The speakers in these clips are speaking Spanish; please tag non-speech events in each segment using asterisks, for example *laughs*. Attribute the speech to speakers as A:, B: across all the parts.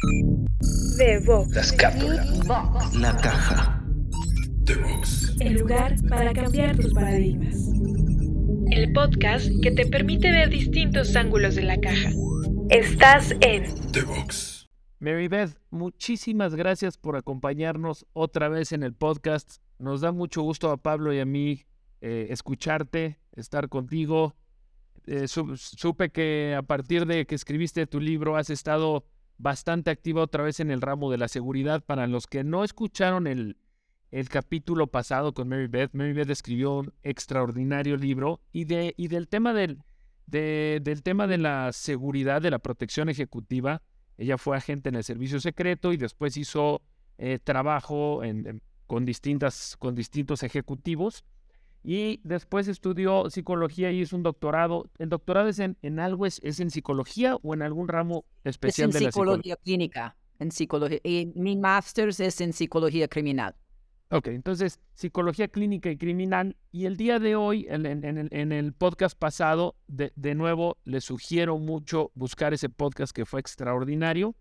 A: The Box.
B: La escápula.
C: La caja.
B: The Box.
A: El lugar para cambiar tus paradigmas. El podcast que te permite ver distintos ángulos de la caja. Estás en
B: The Box.
D: Mary Beth, muchísimas gracias por acompañarnos otra vez en el podcast. Nos da mucho gusto a Pablo y a mí eh, escucharte, estar contigo. Eh, su- supe que a partir de que escribiste tu libro has estado bastante activa otra vez en el ramo de la seguridad. Para los que no escucharon el, el capítulo pasado con Mary Beth, Mary Beth escribió un extraordinario libro y, de, y del, tema del, de- del tema de la seguridad, de la protección ejecutiva. Ella fue agente en el servicio secreto y después hizo eh, trabajo con, distintas, con distintos ejecutivos. Y después estudió psicología y hizo un doctorado. ¿El doctorado es en, en algo, es, es en psicología o en algún ramo
E: Es
D: especial
E: en
D: de la psicología?
E: psicología clínica, en psicología. Y mi máster es en psicología criminal.
D: Ok, entonces, psicología clínica y criminal. Y el día de hoy, en, en- en el, en el podcast pasado, de, de nuevo, les sugiero mucho buscar ese podcast que fue extraordinario.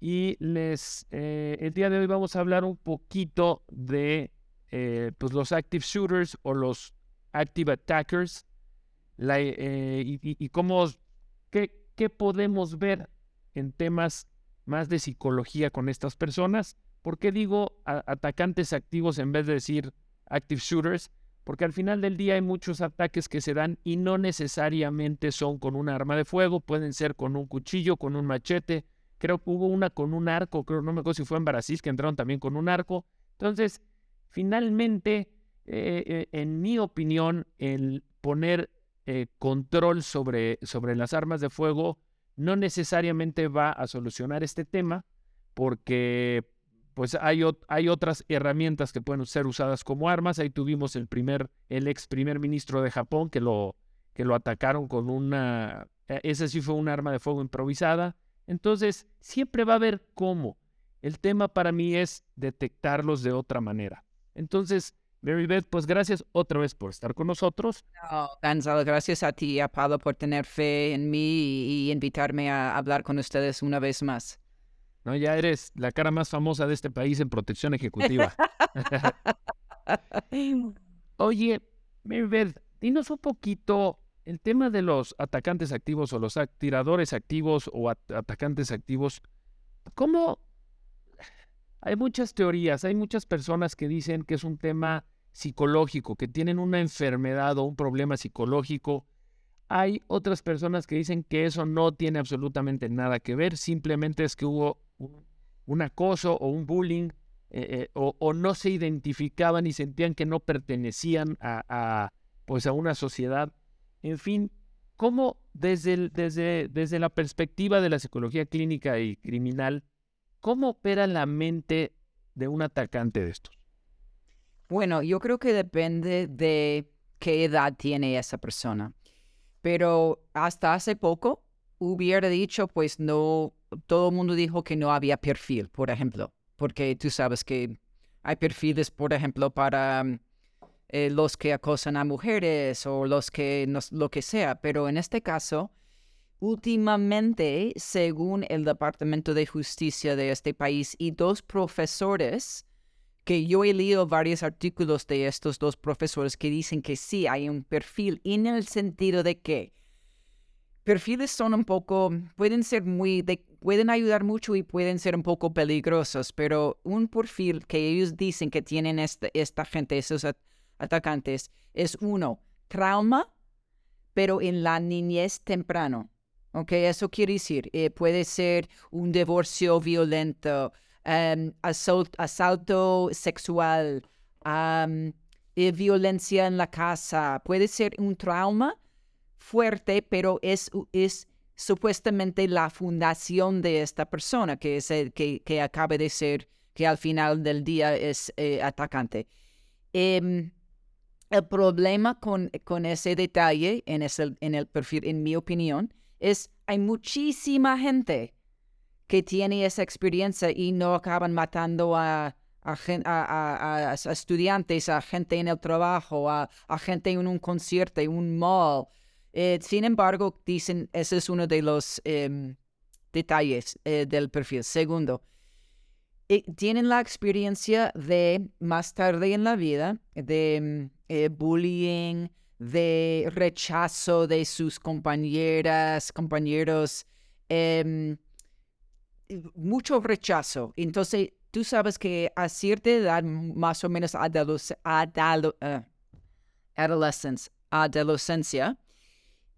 D: Y les, eh, el día de hoy vamos a hablar un poquito de eh, pues los active shooters o los active attackers eh, y, y- cómo, qué, qué podemos ver en temas más de psicología con estas personas. ¿Por qué digo atacantes activos en vez de decir active shooters? Porque al final del día hay muchos ataques que se dan y no necesariamente son con un arma de fuego, pueden ser con un cuchillo, con un machete. Creo que hubo una con un arco, creo, no me acuerdo si fue en Brasil, que entraron también con un arco. Entonces, finalmente, eh, eh, en mi opinión, el poner eh, control sobre, sobre las armas de fuego no necesariamente va a solucionar este tema, porque pues hay, hay otras herramientas que pueden ser usadas como armas. Ahí tuvimos el primer, el ex primer ministro de Japón que lo, que lo atacaron con una, eh, ese sí fue un arma de fuego improvisada. Entonces, siempre va a haber cómo. El tema para mí es detectarlos de otra manera. Entonces, Mary Beth, pues gracias otra vez por estar con nosotros.
E: No, Gonzalo, gracias a ti y a Pablo por tener fe en mí y, y invitarme a hablar con ustedes una vez más.
D: ¿no? Ya eres la cara más famosa de este país en protección ejecutiva. *laughs* Oye, Mary Beth, dinos un poquito el tema de los atacantes activos o los tiradores activos o at- atacantes activos. ¿Cómo? Hay muchas teorías, hay muchas personas que dicen que es un tema psicológico, que tienen una enfermedad o un problema psicológico. Hay otras personas que dicen que eso no tiene absolutamente nada que ver, simplemente es que hubo un, acoso o un bullying eh, eh, o, no se identificaban y sentían que no pertenecían a, pues a una sociedad. En fin, ¿cómo desde, desde, desde la perspectiva de la psicología clínica y criminal, cómo opera la mente de un atacante de estos?
E: Bueno, yo creo que depende de qué edad tiene esa persona. Pero hasta hace poco hubiera dicho, pues no, todo el mundo dijo que no había perfil, por ejemplo, porque tú sabes que hay perfiles, por ejemplo, para mm, eh, los que acosan a mujeres o los que, nos- lo que sea, pero en este caso, últimamente, según el Departamento de Justicia de este país y dos profesores, que yo he leído varios artículos de estos dos profesores que dicen que sí hay un perfil en el sentido de que perfiles son un poco, pueden ser muy, de- pueden ayudar mucho y pueden ser un poco peligrosos, pero un perfil que ellos dicen que tienen esta, esta gente, esos at- atacantes, es uno, trauma, pero en la niñez temprano. ¿Ok? Eso quiere decir, eh, puede ser un divorcio violento, em, assault- asalto sexual, am, eh, violencia en la casa. Puede ser un trauma fuerte, pero es, es supuestamente la fundación de esta persona, que es el que, que acaba de ser, que al final del día es eh, atacante. Em, el problema con, con ese detalle en, ese, en el perfil, en mi opinión, es hay muchísima gente que tiene esa experiencia y no acaban matando a, a, estudiantes, a gente en el trabajo, a, gente en un concierto, en un mall. Eh, sin embargo, dicen, ese es uno de los em, detalles eh, del perfil. Segundo, eh, tienen la experiencia de más tarde en la vida, de mm, eh, bullying, de rechazo de sus compañeras, compañeros, em, mucho rechazo. Entonces, tú sabes que a cierta edad, más o menos adolescencia,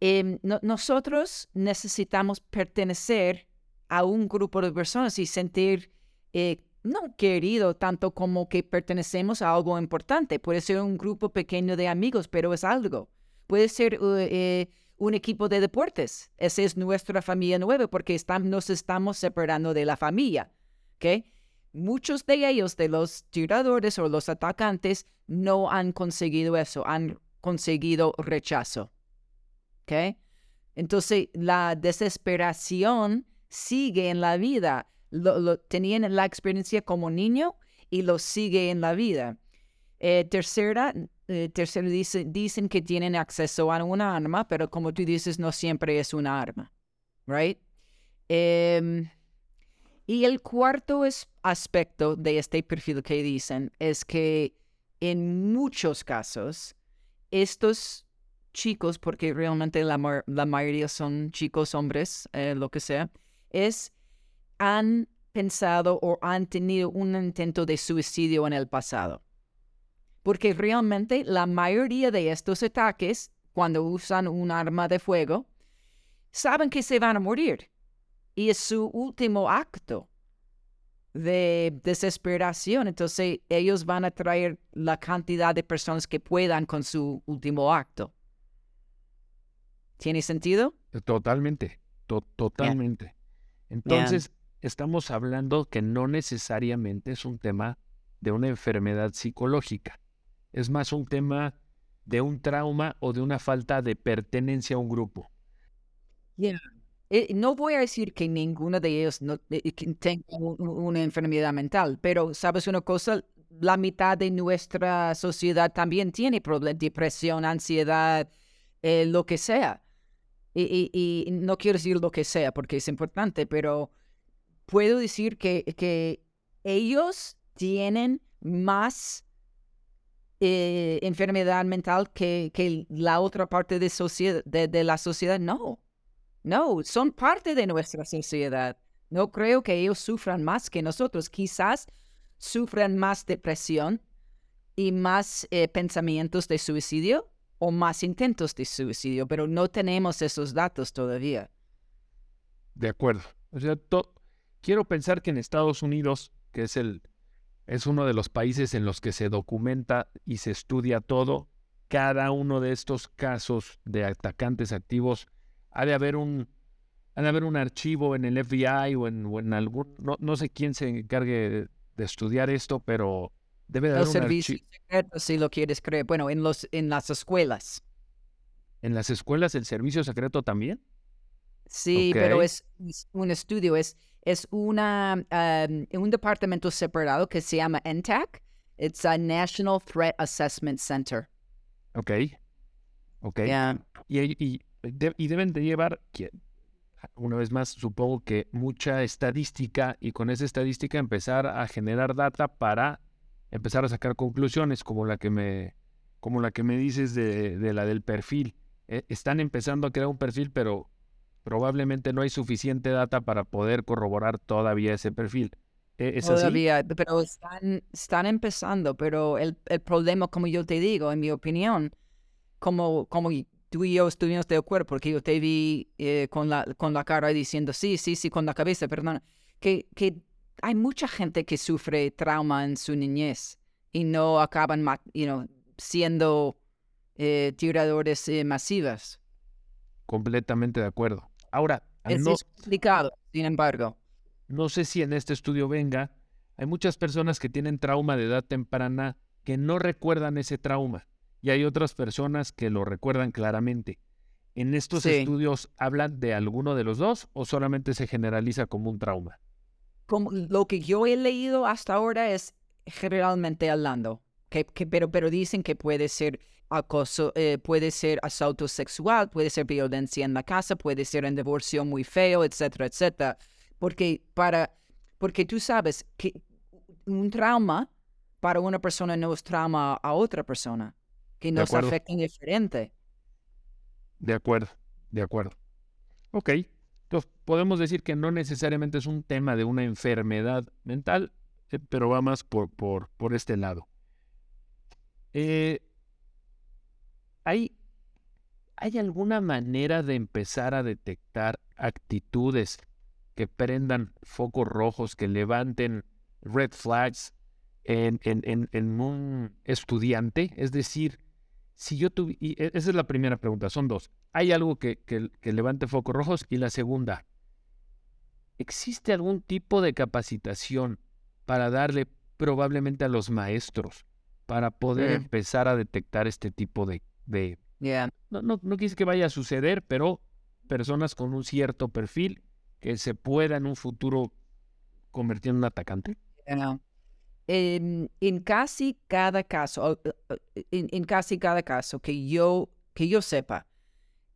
E: em, nosotros necesitamos pertenecer a un grupo de personas y sentir eh, no querido tanto como que pertenecemos a algo importante. Puede ser un grupo pequeño de amigos, pero es algo. Puede ser eh, un equipo de deportes. Esa es nuestra familia nueva porque nos estamos separando de la familia. ¿okay? Muchos de ellos, de los tiradores o los atacantes, no han conseguido eso, han conseguido rechazo. ¿okay? Entonces, la desesperación sigue en la vida lo, tenían la experiencia como niño y lo sigue en la vida. Eh, tercera, eh, dicen que tienen acceso a una arma, pero como tú dices, no siempre es una arma, right? Em, y el cuarto aspecto de este perfil que dicen es que en muchos casos, estos chicos, porque realmente la, mayoría son chicos, hombres, eh, lo que sea, es han pensado o han tenido un intento de suicidio en el pasado. Porque realmente la mayoría de estos ataques, cuando usan un arma de fuego, saben que se van a morir. Y es su último acto de desesperación. Entonces ellos van a traer la cantidad de personas que puedan con su último acto. ¿Tiene sentido?
D: Totalmente, totalmente. Entonces, estamos hablando que no necesariamente es un tema de una enfermedad psicológica. Es más un tema de un trauma o de una falta de pertenencia a un grupo.
E: Eh, no voy a decir que ninguno de ellos no, eh, tenga una enfermedad mental, pero sabes una cosa, la mitad de nuestra sociedad también tiene problemas, depresión, ansiedad, eh, lo que sea. Y, no quiero decir lo que sea porque es importante, pero puedo decir que, que ellos tienen más eh, enfermedad mental que, que, la otra parte de, sociedad, de, la sociedad. No, no, son parte de nuestra sociedad. No creo que ellos sufran más que nosotros. Quizás sufran más depresión y más eh, pensamientos de suicidio o más intentos de suicidio, pero no tenemos esos datos todavía.
D: De acuerdo. O sea, quiero pensar que en Estados Unidos, que es el es uno de los países en los que se documenta y se estudia todo, cada uno de estos casos de atacantes activos ha de haber un ha de haber un archivo en el FBI o en, en algún no, no, sé quién se encargue de estudiar esto, pero debe de haber
E: los servicios secretos, si lo quieres creer. Bueno, en los en las escuelas.
D: ¿En las escuelas el servicio secreto también?
E: Sí, pero es un estudio, es es una, un departamento separado que se llama NTAC. It's a National Threat Assessment Center.
D: Ok. Ok. Y, deben de llevar, una vez más, supongo que mucha estadística y con esa estadística empezar a generar data para empezar a sacar conclusiones como la que me, como la que me dices de, de la del perfil. Eh, están empezando a crear un perfil, pero probablemente no hay suficiente data para poder corroborar todavía ese perfil. ¿E-, ¿Es
E: todavía, pero están, están empezando, pero el, el, problema, como yo te digo, en mi opinión, como, como tú y yo estuvimos de acuerdo, porque yo te vi eh, con, la, con la cara diciendo sí, sí, sí, con la cabeza, perdón, que, que hay mucha gente que sufre trauma en su niñez y no acaban you know, siendo eh, tiradores eh, masivas.
D: Completamente de acuerdo. Ahora,
E: es no, explicado, sin embargo.
D: No sé si en este estudio venga, hay muchas personas que tienen trauma de edad temprana que no recuerdan ese trauma y hay otras personas que lo recuerdan claramente. ¿En estos estudios hablan de alguno de los dos o solamente se generaliza como un trauma?
E: Como lo que yo he leído hasta ahora es generalmente hablando, que, que, pero, pero dicen que puede ser acoso, eh, puede ser asalto sexual, puede ser violencia en la casa, puede ser un divorcio muy feo, etcétera, etcétera. Porque, para, porque tú sabes que un trauma para una persona no es trauma a otra persona, que nos afecta diferente.
D: De acuerdo, de acuerdo. Ok, entonces podemos decir que no necesariamente es un tema de una enfermedad mental, eh, pero va más por, por, por este lado. Eh, ¿hay, ¿Hay alguna manera de empezar a detectar actitudes que prendan focos rojos, que levanten red flags en, un estudiante? Es decir, si yo tuviera, e, esa es la primera pregunta, son dos. ¿Hay algo que, que levante focos rojos? Y la segunda, ¿existe algún tipo de capacitación para darle probablemente a los maestros para poder empezar a detectar este tipo de... de no, no, no quise que vaya a suceder, pero personas con un cierto perfil que se pueda en un futuro convertir en un atacante.
E: En, en, casi cada caso, en, en, casi cada caso que yo, que yo sepa,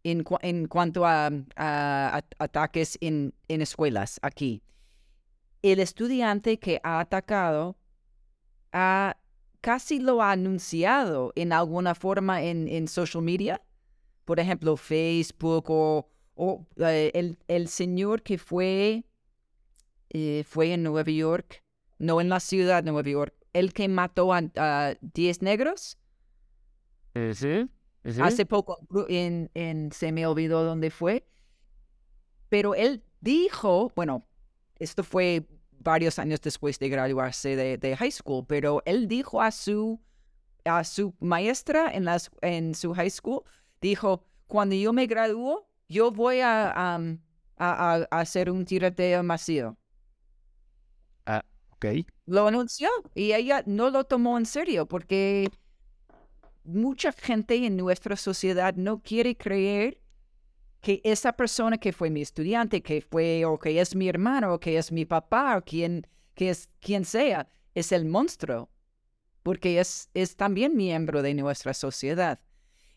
E: en, en cuanto a, a, ataques en, en escuelas aquí, el estudiante que ha atacado ha casi lo ha anunciado en alguna forma en, en social media, por ejemplo, Facebook o, o eh, el, el, señor que fue, eh, fue en Nueva York, no en la ciudad de Nueva York, el que mató a 10 negros.
D: Eh, ¿Sí?
E: Hace poco, en, en, se me olvidó dónde fue, pero él dijo, bueno, esto fue varios años después de graduarse de, high school, pero él dijo a su, a su maestra en, las, en su high school, dijo, cuando yo me gradúo, yo voy a, a, hacer un tiroteo masivo.
D: Ah, ok.
E: Lo anunció y ella no lo tomó en serio porque mucha gente en nuestra sociedad no quiere creer que esa persona que fue mi estudiante, que fue o que es mi hermano, o que es mi papá, o quien, que es quien sea, es el monstruo, porque es, es también miembro de nuestra sociedad.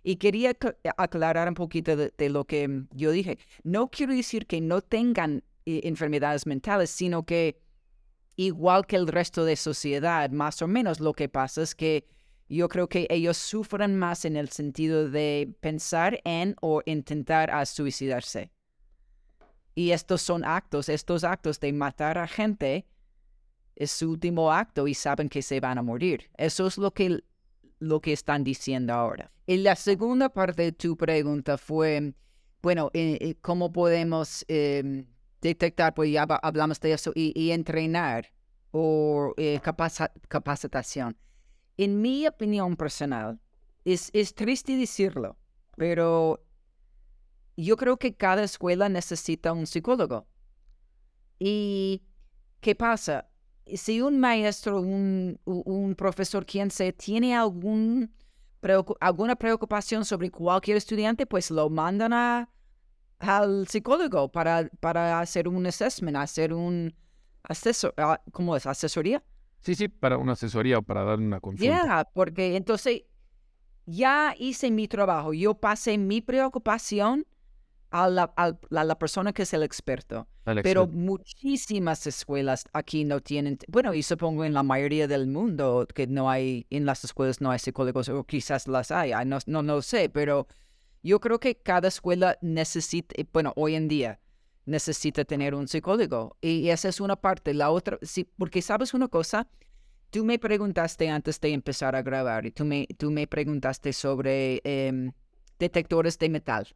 E: Y quería aclarar un poquito de, lo que yo dije. No quiero decir que no tengan eh, enfermedades mentales, sino que igual que el resto de sociedad, más o menos lo que pasa es que yo creo que ellos sufren más en el sentido de pensar en o intentar a suicidarse. Y estos son actos, estos actos de matar a gente es su último acto y saben que se van a morir. Eso es lo que, lo que están diciendo ahora. Y la segunda parte de tu pregunta fue, bueno, eh, eh, ¿cómo podemos em, detectar? Pues ya hablamos de eso y, entrenar o eh, capacitación en mi opinión personal, es, es triste decirlo, pero yo creo que cada escuela necesita un psicólogo. ¿Y qué pasa? Si un maestro, un, un profesor, quien sea, tiene algún, alguna preocupación sobre cualquier estudiante, pues lo mandan a, al psicólogo para, para hacer un assessment, hacer un asesor, ah, ¿cómo es? ¿Asesoría?
D: Sí, sí, para una asesoría o para dar una consulta.
E: Ya, porque entonces ya hice mi trabajo, yo pasé mi preocupación a la, a la, persona que es el experto. Pero muchísimas escuelas aquí no tienen, bueno, y supongo en la mayoría del mundo que no hay, en las escuelas no hay psicólogos, o quizás las hay, no, no, no sé, pero yo creo que cada escuela necesita, bueno, hoy en día, necesita tener un psicólogo. Y esa es una parte. La otra, sí, porque sabes una cosa, tú me preguntaste antes de empezar a grabar, y tú me, tú me preguntaste sobre em, detectores de metal,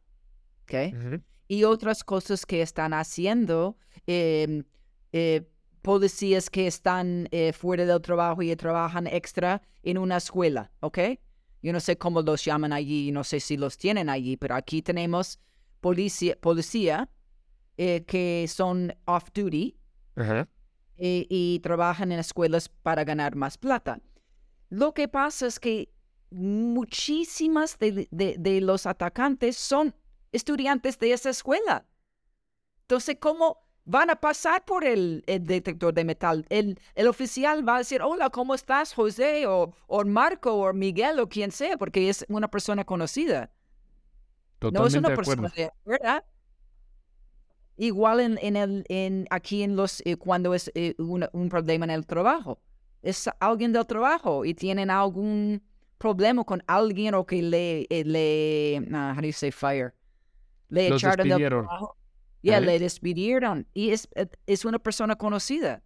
E: ¿ok? Y otras cosas que están haciendo em, eh, policías que están eh, fuera del trabajo y trabajan extra en una escuela, ¿ok? Yo no sé cómo los llaman allí, no sé si los tienen allí, pero aquí tenemos policía, policía eh, que son off-duty eh, y trabajan en escuelas para ganar más plata. Lo que pasa es que muchísimas de, de, los atacantes son estudiantes de esa escuela. Entonces, ¿cómo van a pasar por el, detector de metal. El, el, oficial va a decir, hola, ¿cómo estás, José? O, o, Marco, o Miguel, o quien sea, porque es una persona conocida.
D: Totalmente
E: no es una
D: de
E: persona
D: acuerdo.
E: de ¿verdad? Igual en, en el, en, aquí en los, eh, cuando es eh, una- un problema en el trabajo. Es alguien del trabajo y tienen algún problema con alguien o que le, eh, le ah, how do you say fire? Le
D: Los
E: echaron del
D: despidieron.
E: trabajo. Ya,
D: ¿Eh?
E: le despidieron. Y es, eh, es una persona conocida.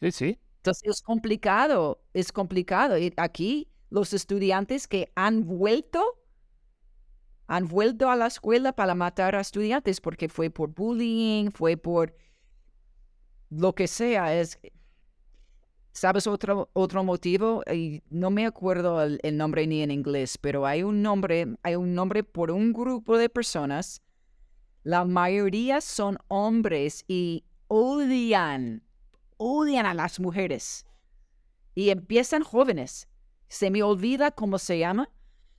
D: Sí, sí.
E: Entonces es complicado, es complicado. Y aquí los estudiantes que han vuelto, han vuelto a la escuela para matar a estudiantes porque fue por bullying, fue por lo que sea. Es, ¿Sabes otro, otro motivo? Y no me acuerdo el, el nombre ni en inglés, pero hay un nombre, hay un nombre por un grupo de personas. La mayoría son hombres y odian odian a las mujeres. Y empiezan jóvenes. Se me olvida cómo se llama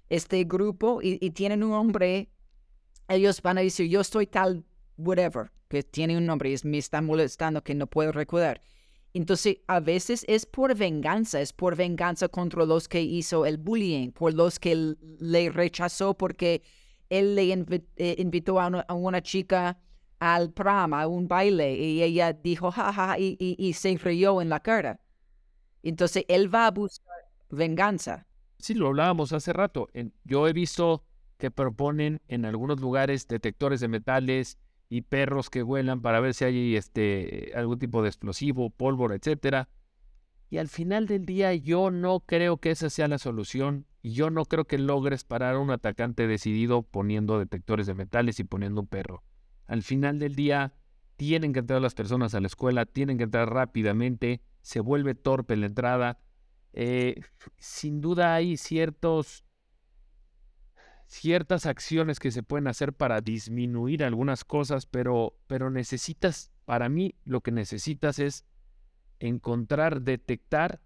E: este grupo y, y tienen un nombre. Ellos van a decir, yo soy tal, whatever, que tiene un nombre y me está molestando que no puedo recordar. Entonces, a veces es por venganza, es por venganza contra los que hizo el bullying, por los que le rechazó porque él le invi- eh, invitó a una, a una chica al prom, a un baile, y ella dijo, jaja, y, y, y se rió en la cara. Entonces, él va a buscar venganza.
D: Sí, lo hablábamos hace rato. Yo he visto que proponen en algunos lugares detectores de metales y perros que vuelan para ver si hay este algún tipo de explosivo, pólvora, etcétera. Y al final del día yo no creo que esa sea la solución y yo no creo que logres parar a un atacante decidido poniendo detectores de metales y poniendo un perro. Al final del día tienen que entrar las personas a la escuela, tienen que entrar rápidamente, se vuelve torpe la entrada. Eh, sin duda hay ciertos ciertas acciones que se pueden hacer para disminuir algunas cosas, pero, pero necesitas, para mí, lo que necesitas es encontrar, detectar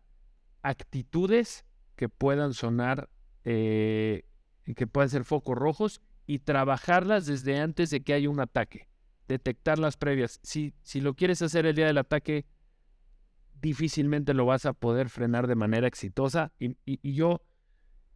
D: actitudes que puedan sonar, eh, que puedan ser focos rojos y trabajarlas desde antes de que haya un ataque. Detectar las previas. Si, si lo quieres hacer el día del ataque, difícilmente lo vas a poder frenar de manera exitosa. Y, y- y yo,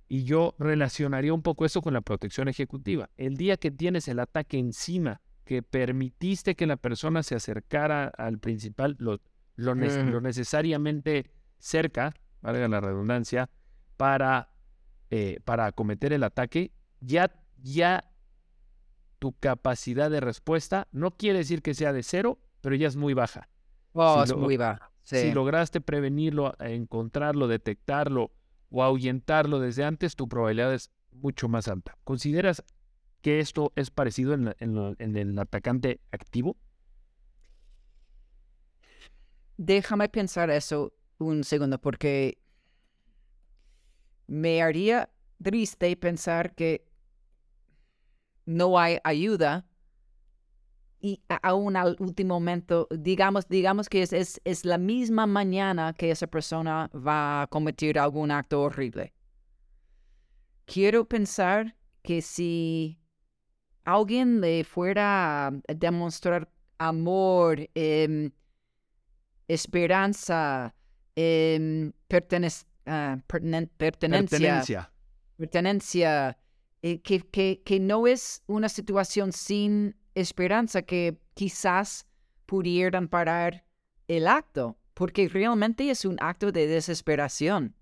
D: y yo relacionaría un poco eso con la protección ejecutiva. El día que tienes el ataque encima, que permitiste que la persona se acercara al principal, lo, lo, nece-
E: Mm.
D: lo necesariamente cerca, valga la redundancia, para, eh, para acometer el ataque, ya, ya tu capacidad de respuesta no quiere decir que sea de cero, pero ya es muy baja.
E: Oh,
D: Si
E: es
D: lo-
E: muy baja.
D: Si lograste prevenirlo, encontrarlo, detectarlo o ahuyentarlo desde antes, tu probabilidad es mucho más alta. ¿Consideras que esto es parecido en, la- en lo- en el atacante activo?
E: Déjame pensar eso un segundo, porque me haría triste pensar que no hay ayuda y aún al último momento, digamos, digamos que es, es, es la misma mañana que esa persona va a cometer algún acto horrible. Quiero pensar que si alguien le fuera a demostrar amor, em, esperanza, pertenec- ah, pertenen- pertenencia,
D: Pertenencia.
E: pertenencia, eh, que, que, que no es una situación sin esperanza, que quizás pudieran parar el acto, porque realmente es un acto de desesperación.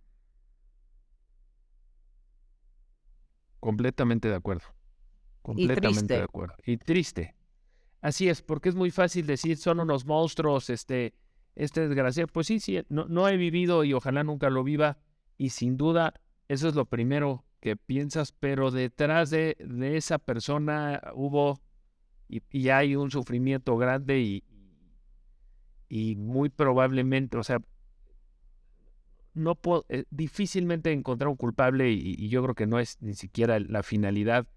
D: Completamente de acuerdo. Completamente
E: triste.
D: de acuerdo. Y triste. Así es, porque es muy fácil decir, son unos monstruos, este, este desgraciado. Pues sí, sí, no, no he vivido y ojalá nunca lo viva. Y sin duda, eso es lo primero que piensas, pero detrás de, de esa persona hubo y, y hay un sufrimiento grande y, y muy probablemente, o sea, no puedo, eh, difícilmente encontrar un culpable y, y yo creo que no es ni siquiera la finalidad,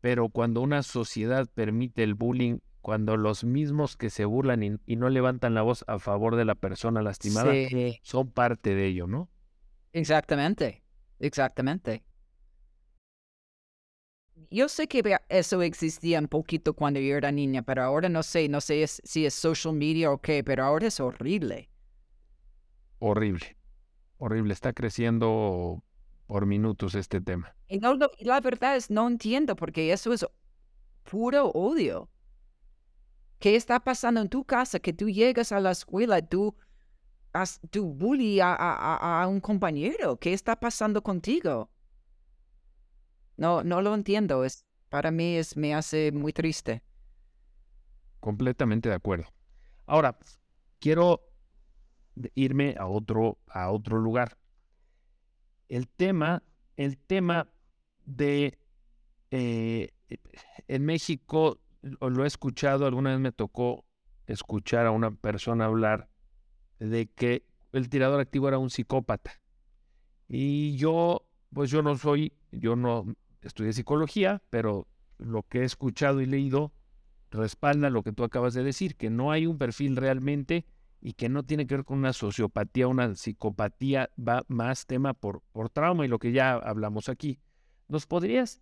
D: pero cuando una sociedad permite el bullying, cuando los mismos que se burlan y, y no levantan la voz a favor de la persona lastimada
E: Sí,
D: son parte de ello, ¿no?
E: exactamente, exactamente. Yo sé que eso existía un poquito cuando yo era niña, pero ahora no sé, no sé si es social media o qué, pero ahora es horrible.
D: Horrible, horrible. Está creciendo por minutos este tema.
E: Y no, la verdad es, no entiendo, porque eso es puro odio. ¿Qué está pasando en tu casa? Que tú llegas a la escuela, tú, has, tú bully a, a, un compañero. ¿Qué está pasando contigo? No, no lo entiendo. Es, para mí es, me hace muy triste.
D: Completamente de acuerdo. Ahora, quiero irme a otro, a otro lugar. El tema, el tema de eh, en México, lo he escuchado, alguna vez me tocó escuchar a una persona hablar de que el tirador activo era un psicópata. Y yo, pues yo no soy, yo no estudié psicología, pero lo que he escuchado y leído respalda lo que tú acabas de decir, que no hay un perfil realmente y que no tiene que ver con una sociopatía, una psicopatía, va más tema por, por trauma y lo que ya hablamos aquí. ¿Nos podrías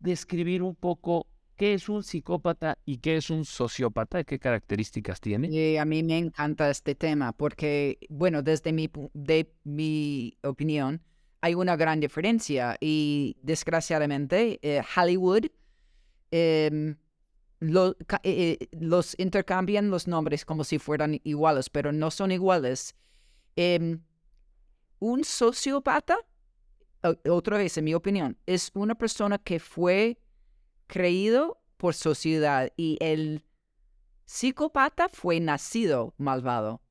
D: describir un poco qué es un psicópata y qué es un sociópata? ¿Qué características tiene?
E: Eh, a mí me encanta este tema porque, bueno, desde mi, de mi opinión, hay una gran diferencia y desgraciadamente eh, Hollywood em, eh, los intercambian los nombres como si fueran iguales, pero no son iguales. Em, un sociópata, otra vez en mi opinión, es una persona que fue creído por sociedad y el psicópata fue nacido malvado.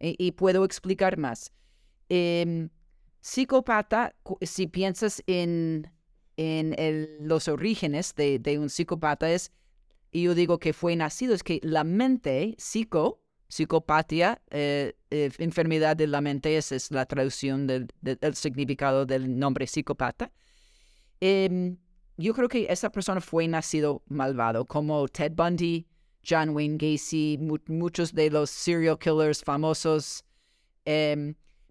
E: Y, puedo explicar más. Em, psicópata, si piensas en, en los orígenes de, un psicópata, es, y yo digo que fue nacido, es que la mente, psico, psicopatía, eh, eh, enfermedad de la mente, esa es la traducción del, significado del nombre psicópata. Em, yo creo que esa persona fue nacido malvado, como Ted Bundy, John Wayne Gacy, muchos de los serial killers famosos.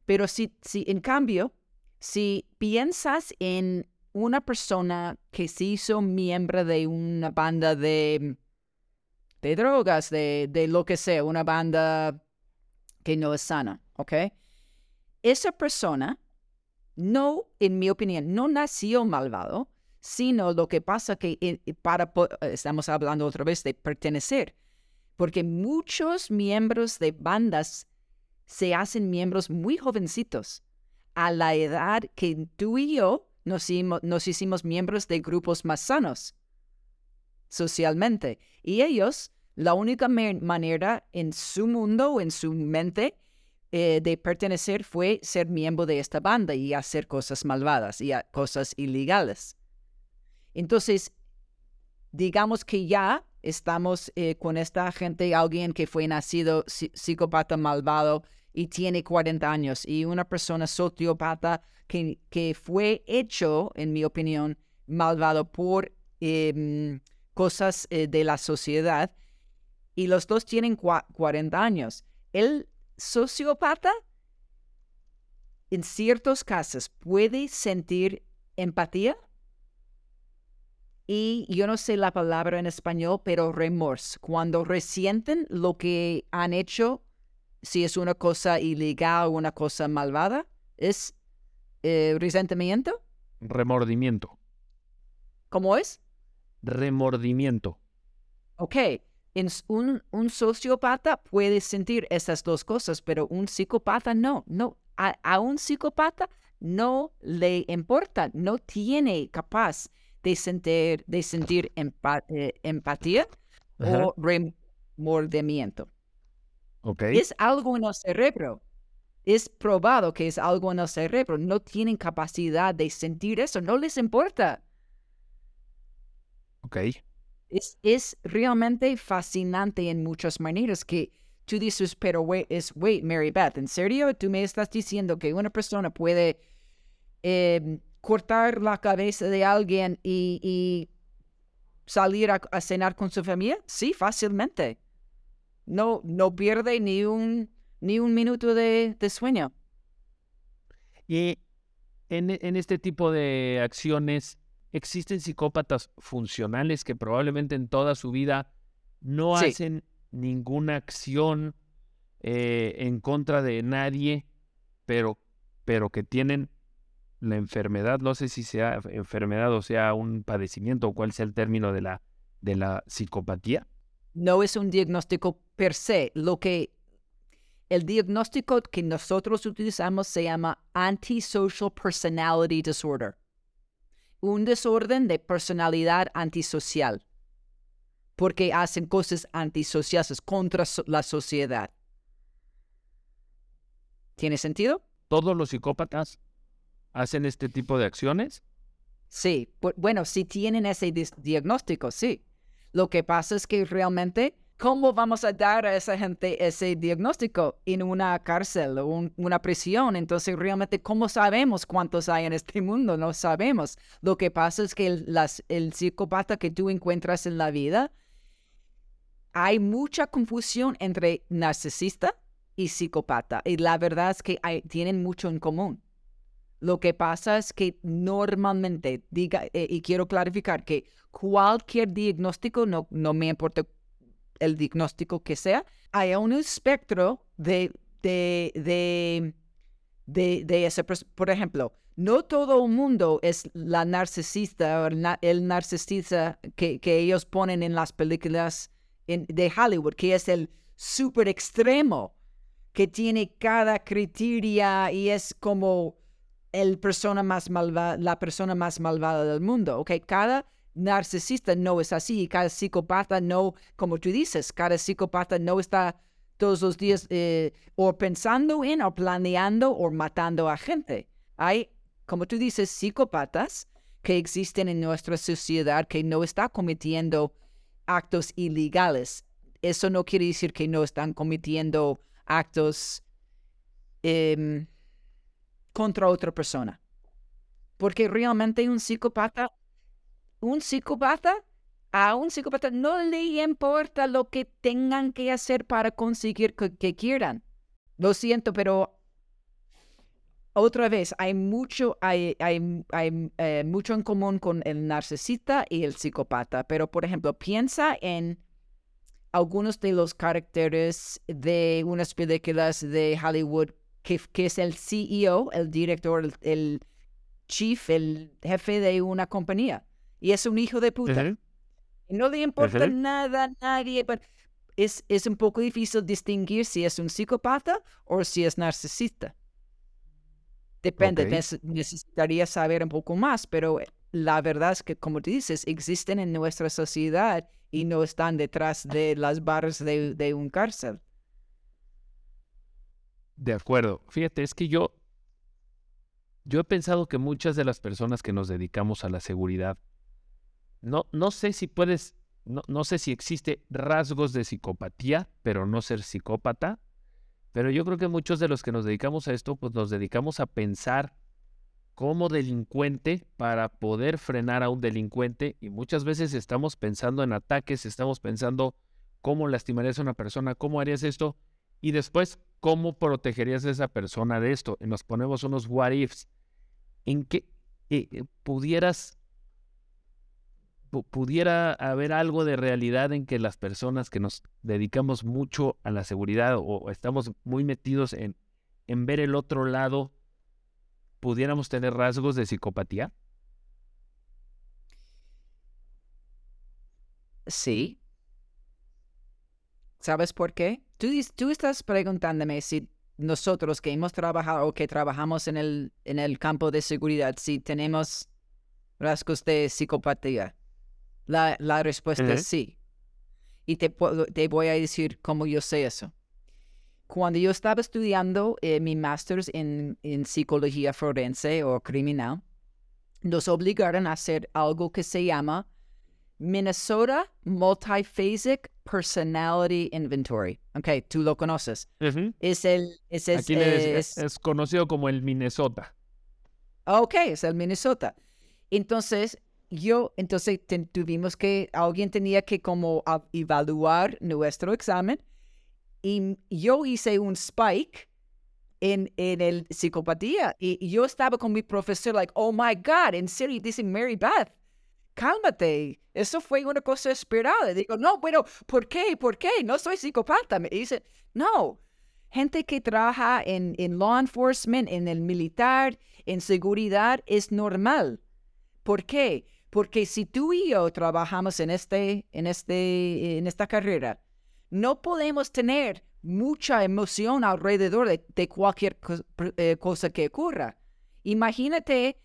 E: Pero si, si, en cambio, si piensas en una persona que se hizo miembro de una banda de, de drogas, de, de lo que sea, una banda que no es sana, ¿ok? Esa persona no, en mi opinión, no nació malvado, sino lo que pasa que eh, para, estamos hablando otra vez de pertenecer, porque muchos miembros de bandas se hacen miembros muy jovencitos, a la edad que tú y yo nos, nos hicimos miembros de grupos más sanos socialmente. Y ellos, la única manera en su mundo, en su mente, eh, de pertenecer fue ser miembro de esta banda y hacer cosas malvadas y cosas ilegales. Entonces, digamos que ya estamos eh, con esta gente, alguien que fue nacido psicópata malvado y tiene 40 años, y una persona sociópata que, que fue hecho, en mi opinión, malvado por em, cosas eh, de la sociedad, y los dos tienen 40 años. El sociópata, en ciertos casos, puede sentir empatía y yo no sé la palabra en español, pero remorso. Cuando resienten lo que han hecho, si es una cosa ilegal o una cosa malvada, es eh, resentimiento.
D: Remordimiento.
E: ¿Cómo es?
D: Remordimiento.
E: Ok. un, un sociópata puede sentir esas dos cosas, pero un psicópata no. No. a un psicópata no le importa, no tiene capaz de sentir, de sentir eh, empatía o remordimiento.
D: Okay.
E: Es algo en el cerebro. Es probado que es algo en el cerebro. No tienen capacidad de sentir eso. No les importa.
D: Ok.
E: Es, es realmente fascinante en muchas maneras que tú dices, pero wait, es, wait, Mary Beth, ¿en serio? ¿Tú me estás diciendo que una persona puede em, cortar la cabeza de alguien y, salir a, cenar con su familia? Sí, fácilmente. No, no pierde ni un, ni un minuto de, sueño.
D: Y en, en, este tipo de acciones, existen psicópatas funcionales que probablemente en toda su vida no
E: Sí.
D: hacen ninguna acción eh, en contra de nadie, pero, pero que tienen la enfermedad, no sé si sea enfermedad o sea un padecimiento o cuál sea el término de la, de la psicopatía.
E: No es un diagnóstico per se. Lo que el diagnóstico que nosotros utilizamos se llama antisocial personality disorder. Un desorden de personalidad antisocial. Porque hacen cosas antisociales contra la sociedad. ¿Tiene sentido?
D: ¿Todos los psicópatas hacen este tipo de acciones?
E: Sí, bu- bueno, si tienen ese diagnóstico, sí. Lo que pasa es que realmente, ¿cómo vamos a dar a esa gente ese diagnóstico en una cárcel o un- una prisión? Entonces, realmente, ¿cómo sabemos cuántos hay en este mundo? No sabemos. Lo que pasa es que el, las- psicópata que tú encuentras en la vida, hay mucha confusión entre narcisista y psicópata. Y la verdad es que tienen mucho en común. Lo que pasa es que normalmente, diga, eh, y quiero clarificar que cualquier diagnóstico, no, no me importa el diagnóstico que sea, hay un espectro de, de, de, de, ese, por ejemplo, no todo el mundo es la narcisista o el, na- el narcisista que, que ellos ponen en las películas de Hollywood, que es el súper extremo, que tiene cada criteria y es como el persona más malvada, la persona más malvada del mundo, ¿ok? Cada narcisista no es así, cada psicópata no, como tú dices, cada psicópata no está todos los días eh, o pensando en o planeando o matando a gente. Hay, como tú dices, psicópatas que existen en nuestra sociedad que no están cometiendo actos ilegales. Eso no quiere decir que no están cometiendo actos em, contra otra persona. Porque realmente un psicópata, un psicópata, a un psicópata no le importa lo que tengan que hacer para conseguir que, que quieran. Lo siento, pero otra vez, hay mucho, hay, eh, mucho en común con el narcisista y el psicópata. Pero, por ejemplo, piensa en algunos de los caracteres de unas películas de Hollywood que, que es el CEO, el director, el, el chief, el jefe de una compañía. Y es un hijo de puta. Y no le importa nada a nadie. pero es, es un poco difícil distinguir si es un psicópata o si es narcisista. Depende, necesitaría saber un poco más, pero eh, la verdad es que, como tú dices, existen en nuestra sociedad y no están detrás de las barras de, de un cárcel.
D: De acuerdo. Fíjate, es que yo, yo he pensado que muchas de las personas que nos dedicamos a la seguridad, no, no sé si puedes, no, no sé si existe rasgos de psicopatía, pero no ser psicópata. Pero yo creo que muchos de los que nos dedicamos a esto, pues nos dedicamos a pensar como delincuente para poder frenar a un delincuente y muchas veces estamos pensando en ataques, estamos pensando cómo lastimarías a una persona, cómo harías esto y después cómo protegerías a esa persona de esto. Y nos ponemos unos what ifs. ¿En qué eh, eh, pudieras pu- pudiera haber algo de realidad en que las personas que nos dedicamos mucho a la seguridad o, o estamos muy metidos en, en ver el otro lado, pudiéramos tener rasgos de psicopatía?
E: Sí. ¿Sabes por qué? Tú, estás preguntándome si nosotros que hemos trabajado o que trabajamos en el, en el campo de seguridad, si tenemos rasgos de psicopatía. La, la respuesta es sí. Y te, te voy a decir cómo yo sé eso. Cuando yo estaba estudiando eh, mi máster en, en psicología forense o criminal, nos obligaron a hacer algo que se llama Minnesota Multiphasic Personality Inventory. Ok, tú lo conoces. Es el... Es, es,
D: Aquí es,
E: es-
D: es conocido como el Minnesota.
E: Ok, es el Minnesota. Entonces, yo, entonces ten- tuvimos que, alguien tenía que como a- evaluar nuestro examen y yo hice un spike en, en el psicopatía y yo estaba con mi profesor like, oh my God, en serio, dice Mary Beth, cálmate, eso fue una cosa esperada. Digo, no, bueno, ¿por qué? ¿Por qué? No soy psicópata. Me dice, no, gente que trabaja en, en law enforcement, en el militar, en seguridad, es normal. ¿Por qué? Porque si tú y yo trabajamos en, este, en, este, en esta carrera, no podemos tener mucha emoción alrededor de, cualquier eh, cosa que ocurra. Imagínate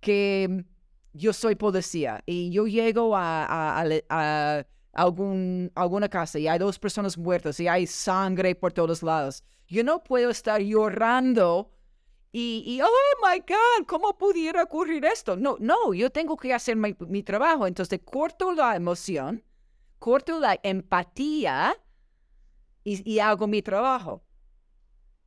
E: que yo soy policía y yo llego a, algún, alguna casa y hay dos personas muertas y hay sangre por todos lados. Yo no puedo estar llorando y, oh my God, ¿cómo pudiera ocurrir esto? No, no, yo tengo que hacer mi, mi trabajo. Entonces corto la emoción, corto la empatía y, y hago mi trabajo.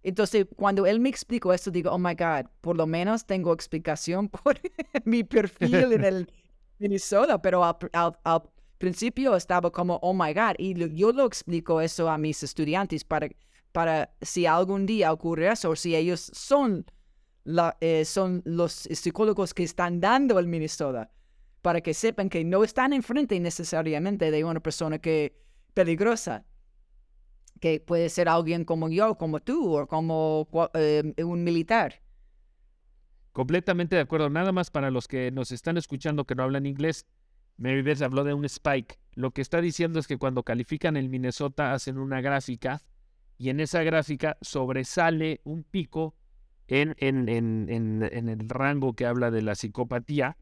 E: Entonces, cuando él me explicó esto, digo, oh my God, por lo menos tengo explicación *laughs* por mi perfil en el *laughs* Minnesota, pero al, al, principio estaba como, oh my God, y yo lo explico eso a mis estudiantes para, para si algún día ocurre eso, o si ellos son, la, eh, son los psicólogos que están dando el Minnesota, para que sepan que no están enfrente necesariamente de una persona que peligrosa, que puede ser alguien como yo, como tú, o como eh, un militar.
D: Completamente de acuerdo. Nada más para los que nos están escuchando que no hablan inglés, Mary Beth habló de un spike. Lo que está diciendo es que cuando califican el Minnesota hacen una gráfica y en esa gráfica sobresale un pico en, en, en, en el rango que habla de la psicopatía.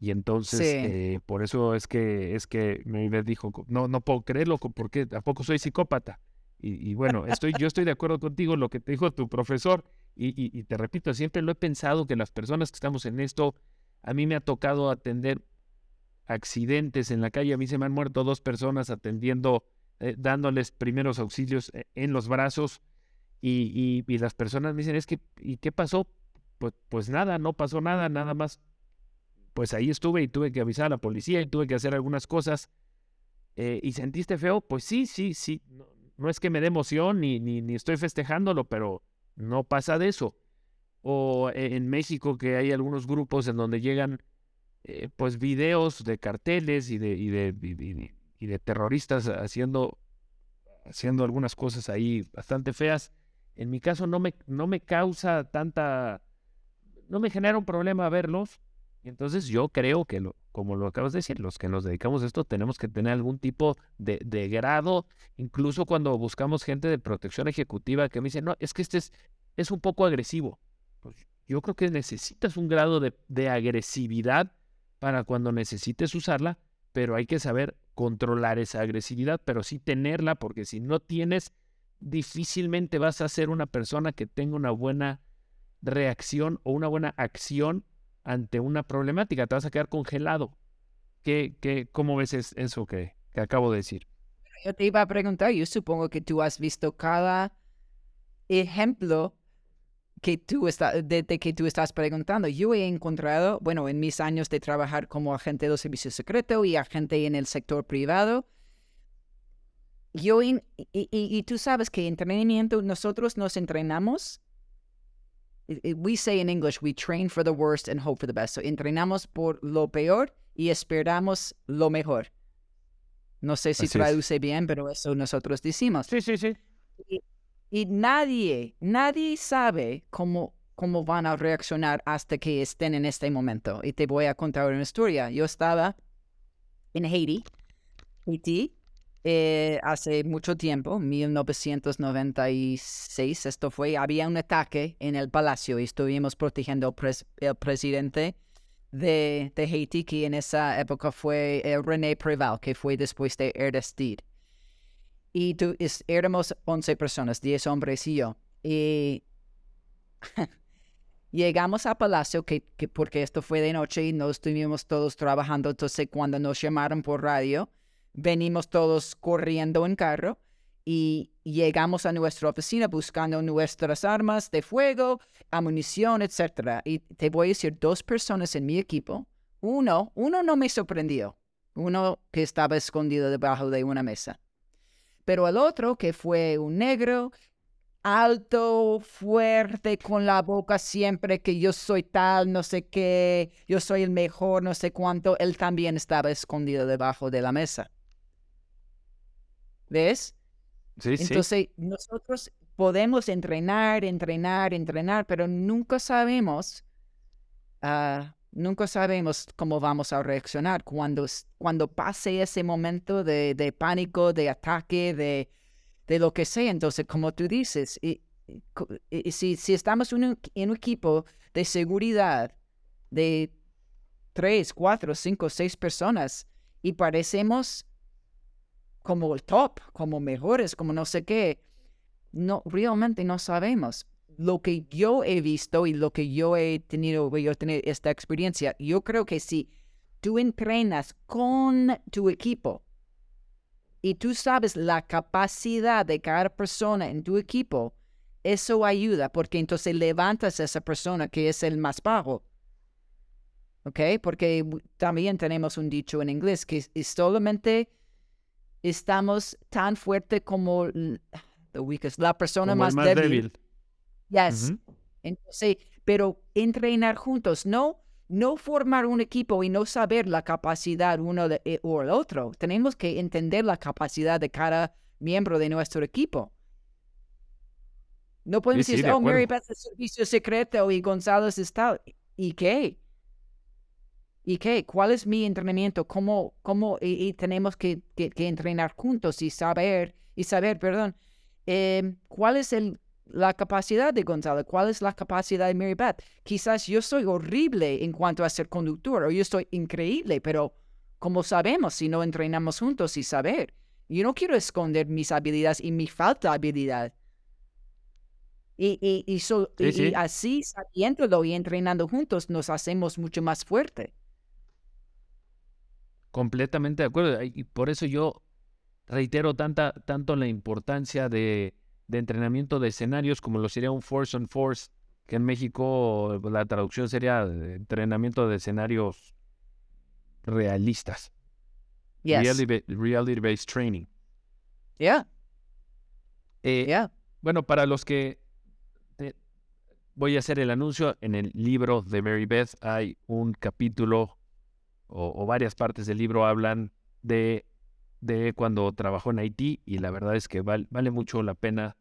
D: Y entonces, eh, por eso es que, es que Mary Beth dijo, no, no puedo creerlo, porque tampoco soy psicópata. Y, bueno, estoy, yo estoy de acuerdo contigo lo que te dijo tu profesor. Y, te repito, siempre lo he pensado que las personas que estamos en esto, a mí me ha tocado atender accidentes en la calle. A mí se me han muerto dos personas atendiendo, eh, dándoles primeros auxilios eh, en los brazos. Y, las personas me dicen, es que, ¿y qué pasó? Pues, pues nada, no pasó nada, nada más. Pues ahí estuve y tuve que avisar a la policía y tuve que hacer algunas cosas. Eh, ¿Y sentiste feo? Pues sí, sí, sí es que me dé emoción ni, ni, estoy festejándolo, pero no pasa de eso. O e, en México que hay algunos grupos en donde llegan eh, pues videos de carteles y de, y de, y de, terroristas haciendo, haciendo algunas cosas ahí bastante feas. En mi caso no me, no me causa tanta, no me genera un problema verlos. Entonces yo creo que como lo acabas de decir, los que nos dedicamos a esto tenemos que tener algún tipo de, grado, incluso cuando buscamos gente de protección ejecutiva que me dice, no, es que este es, es un poco agresivo. Pues yo creo que necesitas un grado de agresividad para cuando necesites usarla, pero hay que saber controlar esa agresividad, pero sí tenerla, porque si no tienes, difícilmente vas a ser una persona que tenga una buena reacción o una buena acción ante una problemática, te vas a quedar congelado. ¿Qué, qué, ¿Cómo ves eso que, que acabo de decir?
E: Yo te iba a preguntar, yo supongo que tú has visto cada ejemplo que tú está, de, que tú estás preguntando. Yo he encontrado, bueno, en mis años de trabajar como agente de servicio secreto y agente en el sector privado, yo, y, y, y, tú sabes que entrenamiento, nosotros nos entrenamos we say in English, we train for the worst and hope for the best. So, entrenamos por lo peor y esperamos lo mejor. No sé si traduce bien, pero eso nosotros decimos.
D: Sí, sí, sí.
E: Y, nadie, nadie sabe cómo, cómo van a reaccionar hasta que estén en este momento. Y te voy a contar una historia. Yo estaba en Haití, Haití, eh, hace mucho tiempo, 1996, esto fue, había un ataque en el palacio y estuvimos protegiendo al presidente de, de, Haití, que en esa época fue eh, René Preval, que fue después de Ernestine. Y tú, éramos 11 personas, 10 hombres y yo. Y *laughs* llegamos al palacio, que, porque esto fue de noche y no estuvimos todos trabajando. Entonces, cuando nos llamaron por radio, venimos todos corriendo en carro y llegamos a nuestra oficina buscando nuestras armas de fuego, munición, etc. Y te voy a decir, dos personas en mi equipo, uno, uno no me sorprendió, uno que estaba escondido debajo de una mesa. Pero el otro, que fue un negro, alto, fuerte, con la boca siempre que yo soy tal, no sé qué, yo soy el mejor, no sé cuánto, él también estaba escondido debajo de la mesa. ¿Ves?
D: Sí,
E: Entonces, nosotros podemos entrenar, entrenar, entrenar, pero nunca sabemos, ah, nunca sabemos cómo vamos a reaccionar cuando, cuando pase ese momento de, de pánico, de ataque, de, de lo que sea. Entonces, como tú dices, y, si, si, estamos en un, en un equipo de seguridad de tres, cuatro, cinco, seis personas y parecemos como el top, como mejores, como no sé qué, no, realmente no sabemos. Lo que yo he visto y lo que yo he tenido, yo tener esta experiencia, yo creo que si tú entrenas con tu equipo y tú sabes la capacidad de cada persona en tu equipo, eso ayuda porque entonces levantas a esa persona que es el más bajo. ¿Ok? Porque también tenemos un dicho en inglés que es solamente estamos tan fuerte como *sighs* la persona más, débil. Yes. Entonces, pero entrenar juntos, no, no formar un equipo y no saber la capacidad uno de, eh, o el otro. Tenemos que entender la capacidad de cada miembro de nuestro equipo. No podemos decir, oh, Mary Beth es servicio secreto y Gonzalo es tal. ¿Y qué? ¿Y qué? ¿Cuál es mi entrenamiento? ¿Cómo, cómo y, tenemos que, que, entrenar juntos y saber, y saber, perdón, em, cuál es el, la capacidad de Gonzalo, cuál es la capacidad de Mary Beth. Quizás yo soy horrible en cuanto a ser conductor o yo estoy increíble, pero ¿cómo sabemos si no entrenamos juntos y saber? Yo no quiero esconder mis habilidades y mi falta de habilidad. Y, y, y, y así, sabiéndolo y entrenando juntos, nos hacemos mucho más fuertes.
D: Completamente de acuerdo. Y por eso yo reitero tanta, tanto la importancia de, entrenamiento de escenarios como lo sería un Force on Force, que en México pues, la traducción sería entrenamiento de escenarios realistas. Reality, based training.
E: Yeah.
D: Eh,
E: yeah.
D: Bueno, para los que eh, voy a hacer el anuncio, en el libro de Mary Beth hay un capítulo o, varias partes del libro hablan de, de cuando trabajó en Haití y la verdad es que vale mucho la pena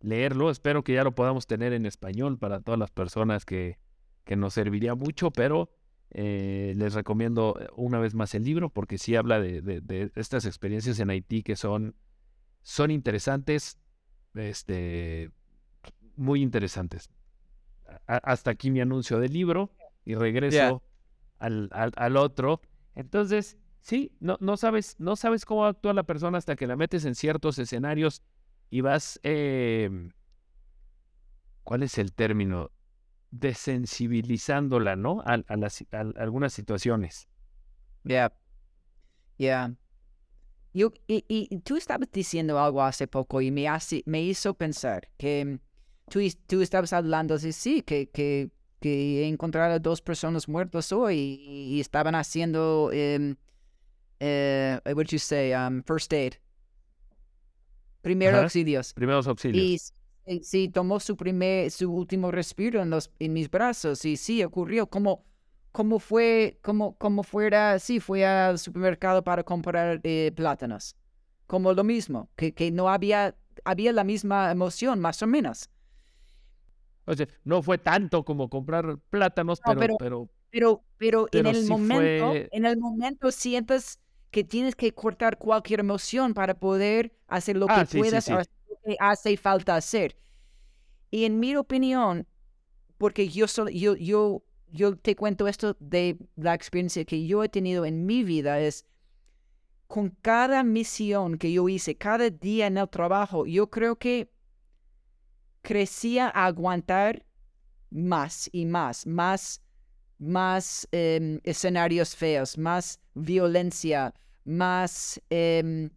D: leerlo. Espero que ya lo podamos tener en español para todas las personas que, que nos serviría mucho, pero eh, les recomiendo eh, una vez más el libro porque sí habla de, de, estas experiencias en Haití que son, son interesantes, este, muy interesantes. hasta aquí mi anuncio del libro y regreso al, al, otro. Entonces, sí, no, no, sabes, no sabes cómo actúa la persona hasta que la metes en ciertos escenarios y vas, em, ¿cuál es el término? Desensibilizándola, ¿no? A, a, las, algunas situaciones.
E: Ya, ya. Yo, y, tú estabas diciendo algo hace poco y me, hace, me hizo pensar que tú, tú estabas hablando de sí, que, que que encontraron a dos personas muertas hoy y, estaban haciendo, um, uh, what you say, um, first aid. Primeros auxilios.
D: Primeros auxilios.
E: Y, sí, tomó su primer, su último respiro en, los, en mis brazos y sí, ocurrió como, como fue, como, como fuera, sí, fue al supermercado para comprar eh, plátanos. Como lo mismo, que, que no había, había la misma emoción, más o menos.
D: O sea, no fue tanto como comprar plátanos, pero, pero,
E: pero, pero, en el momento, en el momento sientes que tienes que cortar cualquier emoción para poder hacer lo que ah, puedas lo que hace falta hacer. Y en mi opinión, porque yo, yo, yo, yo te cuento esto de la experiencia que yo he tenido en mi vida, es con cada misión que yo hice, cada día en el trabajo, yo creo que crecía aguantar más y más, más, más em, escenarios feos, más violencia, más em,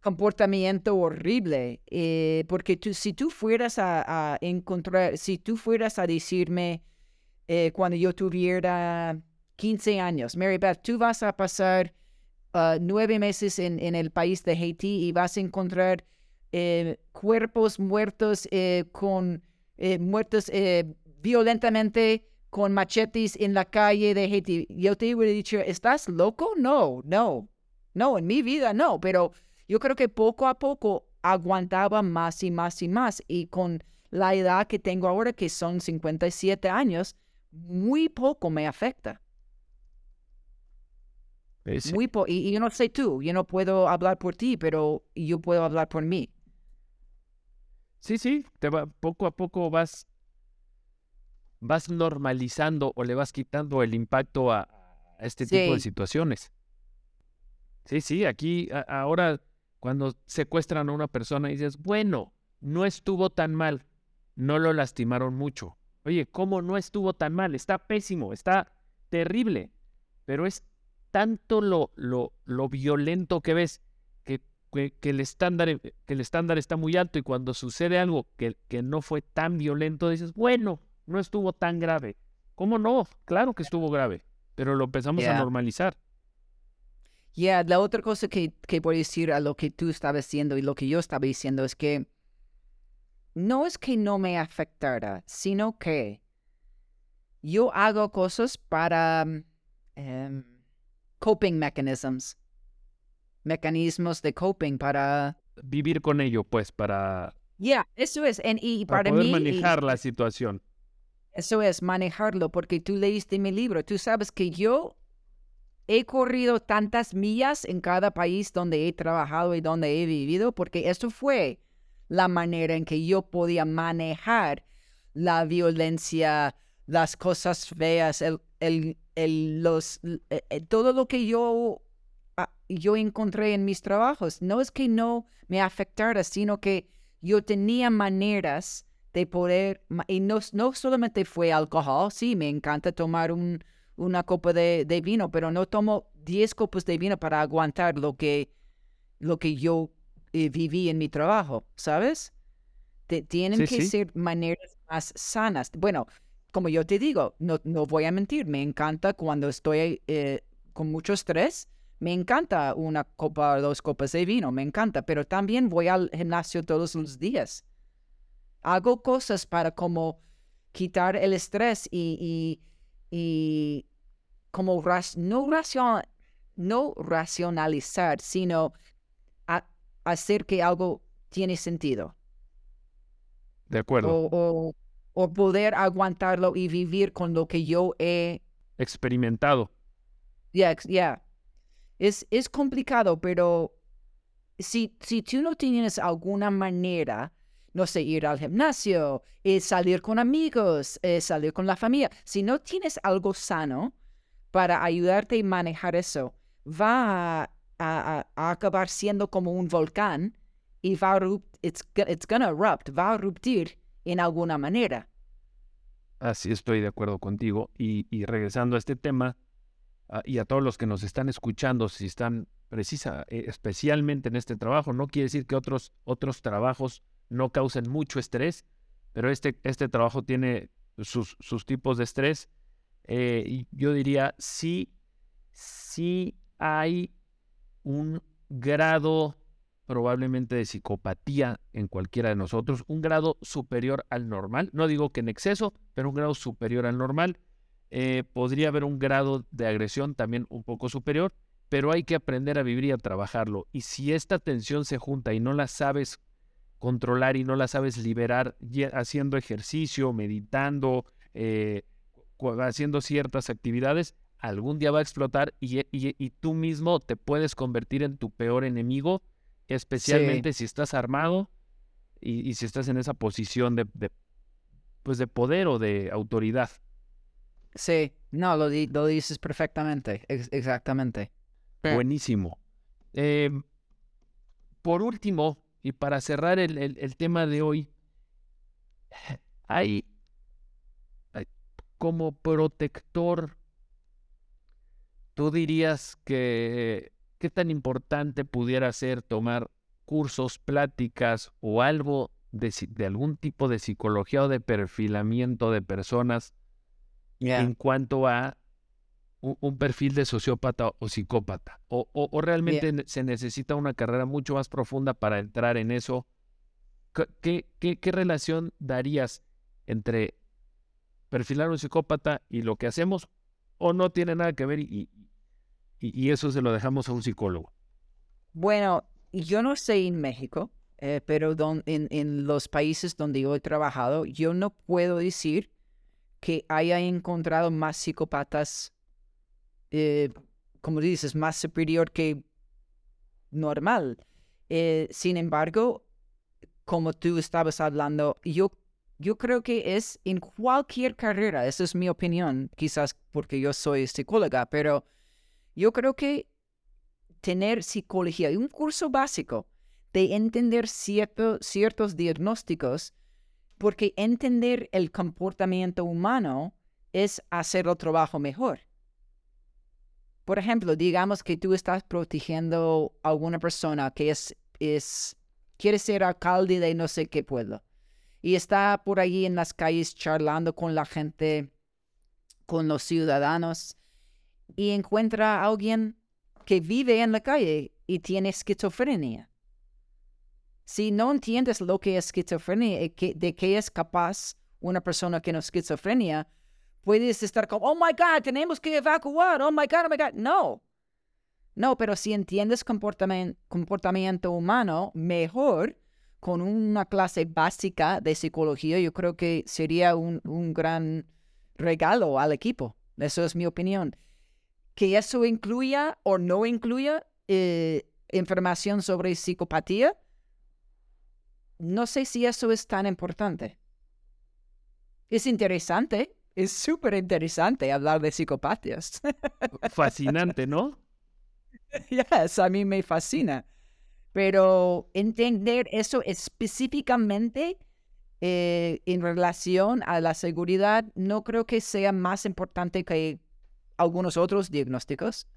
E: comportamiento horrible. Eh, porque tú, si tú fueras a, encontrar, si tú fueras a decirme eh, cuando yo tuviera 15 años, Mary Beth, tú vas a pasar uh, nueve meses en, en el país de Haití y vas a encontrar eh, cuerpos muertos eh, con eh, muertos violentamente con machetes en la calle de Haití. Yo te hubiera dicho, ¿estás loco? No, no, no, en mi vida no, pero yo creo que poco a poco aguantaba más y más y más y con la edad que tengo ahora, que son 57 años, muy poco me afecta. Muy po y, y, yo no sé tú, yo no puedo hablar por ti, pero yo puedo hablar por mí.
D: Sí, sí, te va, poco a poco vas, vas normalizando o le vas quitando el impacto a, este tipo de situaciones. Sí, sí, aquí ahora cuando secuestran a una persona y dices, bueno, no estuvo tan mal, no lo lastimaron mucho. Oye, ¿cómo no estuvo tan mal? Está pésimo, está terrible, pero es tanto lo, lo, lo violento que ves que, que, el estándar, eh, que el estándar está muy alto y cuando sucede algo que, que no fue tan violento, dices, bueno, no estuvo tan grave. ¿Cómo no? Claro que estuvo grave, pero lo empezamos a normalizar.
E: Ya, la otra cosa que, que voy a decir a lo que tú estabas diciendo y lo que yo estaba diciendo es que no es que no me afectara, sino que yo hago cosas para um, coping mechanisms, mecanismos de coping para
D: vivir con ello, pues, para
E: ya, eso es, y para,
D: poder manejar la situación.
E: Eso es manejarlo, porque tú leíste mi libro, tú sabes que yo he corrido tantas millas en cada país donde he trabajado y donde he vivido, porque eso fue la manera en que yo podía manejar la violencia, las cosas feas, el, el, el, los, eh, eh, todo lo que yo, yo encontré en mis trabajos. No es que no me afectara, sino que yo tenía maneras de poder, y no, no solamente fue alcohol, sí, me encanta tomar un, una copa de, de, vino, pero no tomo 10 copas de vino para aguantar lo que, lo que yo eh, viví en mi trabajo, ¿sabes? tienen que ser maneras más sanas. Bueno, como yo te digo, no, no voy a mentir, me encanta cuando estoy eh, con mucho estrés, me encanta una copa o dos copas de vino, me encanta, pero también voy al gimnasio todos los días. Hago cosas para como quitar el estrés y, y, como no, racion, no racionalizar, sino hacer que algo tiene sentido.
D: De acuerdo
E: o poder aguantarlo y vivir con lo que yo he
D: experimentado.
E: Ya, ya. Es, es complicado, pero si, si tú no tienes alguna manera, no sé, ir al gimnasio, eh, salir con amigos, eh, salir con la familia, si no tienes algo sano para ayudarte a manejar eso, va a, acabar siendo como un volcán y va a it's, it's gonna erupt, va a eruptir en alguna manera.
D: Así estoy de acuerdo contigo. Y, regresando a este tema, y a todos los que nos están escuchando, si están precisa, eh, especialmente en este trabajo, no quiere decir que otros, otros trabajos no causen mucho estrés, pero este, este trabajo tiene sus, sus tipos de estrés. Eh, yo diría, sí, sí hay un grado probablemente de psicopatía en cualquiera de nosotros, un grado superior al normal. No digo que en exceso, pero un grado superior al normal. Eh, podría haber un grado de agresión también un poco superior, pero hay que aprender a vivir y a trabajarlo. Y si esta tensión se junta y no la sabes controlar y no la sabes liberar haciendo ejercicio, meditando, eh, haciendo ciertas actividades, algún día va a explotar y, y, tú mismo te puedes convertir en tu peor enemigo especialmente si estás armado y, si estás en esa posición de, pues de poder o de autoridad.
E: Sí, no, lo, lo dices perfectamente, exactamente.
D: Buenísimo. Em, por último, y para cerrar el, el, tema de hoy, *sighs* hay, hay, como protector, tú dirías que ¿Qué tan importante pudiera ser tomar cursos, pláticas o algo de, algún tipo de psicología o de perfilamiento de personas en cuanto a un, perfil de sociópata o psicópata? ¿O, realmente se necesita una carrera mucho más profunda para entrar en eso ¿qué, qué, qué relación darías entre perfilar a un psicópata y lo que hacemos? ¿O no tiene nada que ver y, y, y eso se lo dejamos a un psicólogo?
E: Bueno, yo no sé en México, eh, pero don, en, en, los países donde yo he trabajado, yo no puedo decir que haya encontrado más psicópatas, eh, como dices, más superior que normal. Eh, sin embargo, como tú estabas hablando, yo, yo creo que es en cualquier carrera, esa es mi opinión, quizás porque yo soy psicóloga, pero yo creo que tener psicología, un curso básico de entender ciertos diagnósticos, porque entender el comportamiento humano es hacer el trabajo mejor. Por ejemplo, digamos que tú estás protegiendo a alguna persona que es, es, quiere ser alcalde de no sé qué pueblo y está por allí en las calles charlando con la gente, con los ciudadanos y encuentra a alguien que vive en la calle y tiene esquizofrenia. Si no entiendes lo que es esquizofrenia y de qué es capaz una persona que no es esquizofrenia, puedes estar como, oh my God, tenemos que evacuar, oh my God, oh my God. No. No, pero si entiendes comportamiento, humano mejor, con una clase básica de psicología, yo creo que sería un, un gran regalo al equipo. Eso es mi opinión que eso incluya o no incluya eh, información sobre psicopatía, no sé si eso es tan importante. Es interesante, es súper interesante hablar de psicopatías.
D: Fascinante, ¿no? *laughs*
E: Yes, a mí me fascina. Pero entender eso específicamente eh, en relación a la seguridad no creo que sea más importante que algunos otros diagnósticos.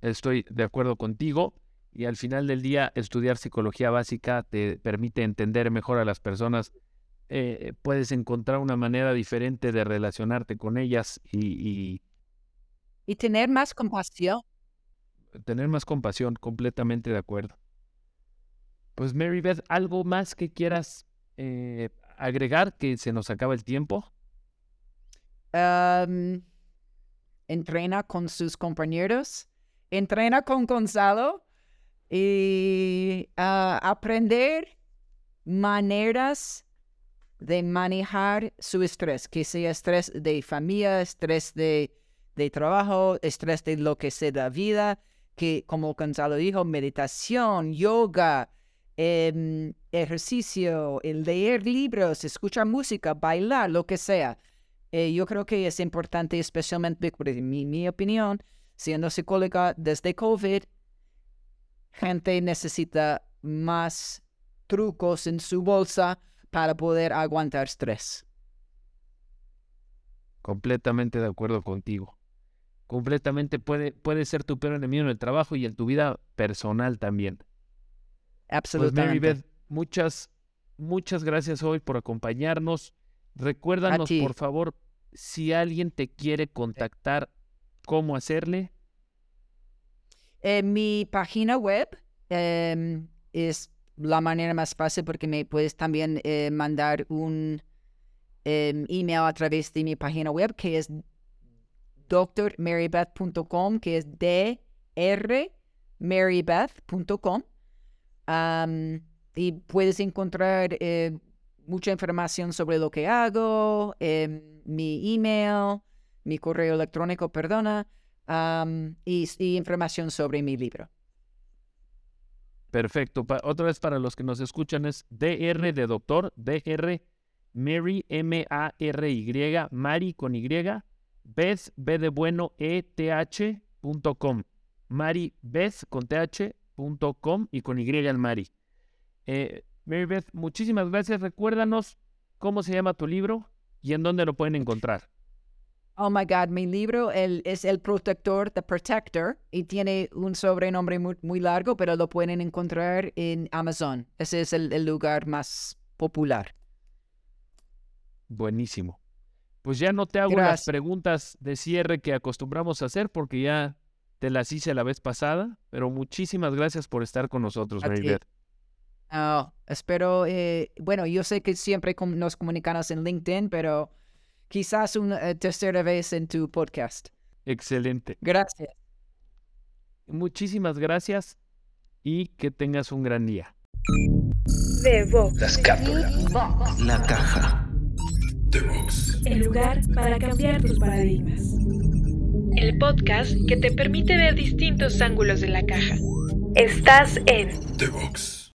D: Estoy de acuerdo contigo y al final del día estudiar psicología básica te permite entender mejor a las personas. Eh, puedes encontrar una manera diferente de relacionarte con ellas y,
E: y, tener más compasión.
D: Tener más compasión, completamente de acuerdo. Pues Mary Beth, ¿algo más que quieras eh, agregar que se nos acaba el tiempo?
E: entrena con sus compañeros, entrena con Gonzalo y ah, aprender maneras de manejar su estrés, que sea estrés de familia, estrés de, de trabajo, estrés de lo que sea de vida, que como Gonzalo dijo, meditación, yoga, em, ejercicio, leer libros, escuchar música, bailar, lo que sea. Eh, yo creo que es importante, especialmente, en mi, mi opinión, siendo psicóloga desde COVID, gente necesita más trucos en su bolsa para poder aguantar estrés.
D: Completamente de acuerdo contigo. Completamente puede, puede ser tu peor enemigo en el trabajo y en tu vida personal también.
E: Absolutamente.
D: Pues Mary muchas, muchas gracias hoy por acompañarnos. Recuérdanos, por favor, si alguien te quiere contactar, ¿cómo hacerle?
E: En mi página web em, es la manera más fácil porque me puedes también eh, mandar un em, email a través de mi página web que es drmarybeth.com, que es drmarybeth.com. y puedes encontrar eh, mucha información sobre lo que hago, em, mi email, mi correo electrónico, perdona, y, información sobre mi libro.
D: Perfecto. otra vez para los que nos escuchan es DR de doctor, DR Mary M-A-R-Y, Mari con Y, Beth, B de bueno, E-T-H.com. Mari Beth con T-H.com y con Y el Mari. Eh, Mary Beth, muchísimas gracias. Recuérdanos cómo se llama tu libro y en dónde lo pueden encontrar.
E: Oh my God, mi libro es El Protector, The Protector, y tiene un sobrenombre muy, largo, pero lo pueden encontrar en Amazon. Ese es el, lugar más popular.
D: Buenísimo. Pues ya no te hago las preguntas de cierre que acostumbramos a hacer porque ya te las hice la vez pasada, pero muchísimas gracias por estar con nosotros. Maribeth.
E: Ah, espero, eh, bueno, yo sé que siempre nos comunicamos en LinkedIn, pero quizás una eh, tercera vez en tu podcast.
D: Excelente.
E: Gracias.
D: Muchísimas gracias y que tengas un gran día.
A: The Box.
C: La caja.
B: The Box.
A: el lugar para cambiar tus paradigmas. El podcast que te permite ver distintos ángulos de la caja. Estás en
B: The Box.